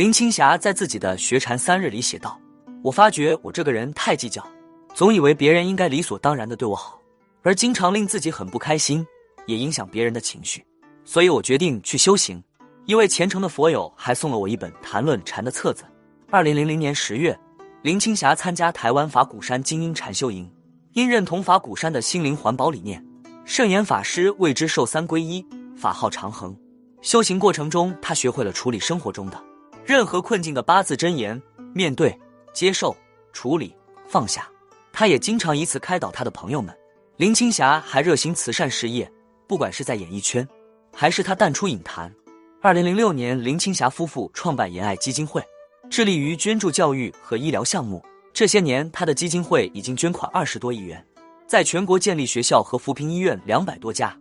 林青霞在自己的《学禅三日》里写道：“我发觉我这个人太计较，总以为别人应该理所当然的对我好，而经常令自己很不开心，也影响别人的情绪。所以我决定去修行。一位虔诚的佛友还送了我一本谈论禅的册子。二零零零年十月，林青霞参加台湾法鼓山精英禅修营，因认同法鼓山的心灵环保理念，圣严法师为之受三皈依，法号长恒。修行过程中，他学会了处理生活中的。”任何困境的八字真言：面对、接受、处理、放下。他也经常以此开导他的朋友们。林青霞还热心慈善事业，不管是在演艺圈，还是他淡出影坛。二零零六年，林青霞夫妇创办研爱基金会，致力于捐助教育和医疗项目。这些年，他的基金会已经捐款二十多亿元，在全国建立学校和扶贫医院两百多家。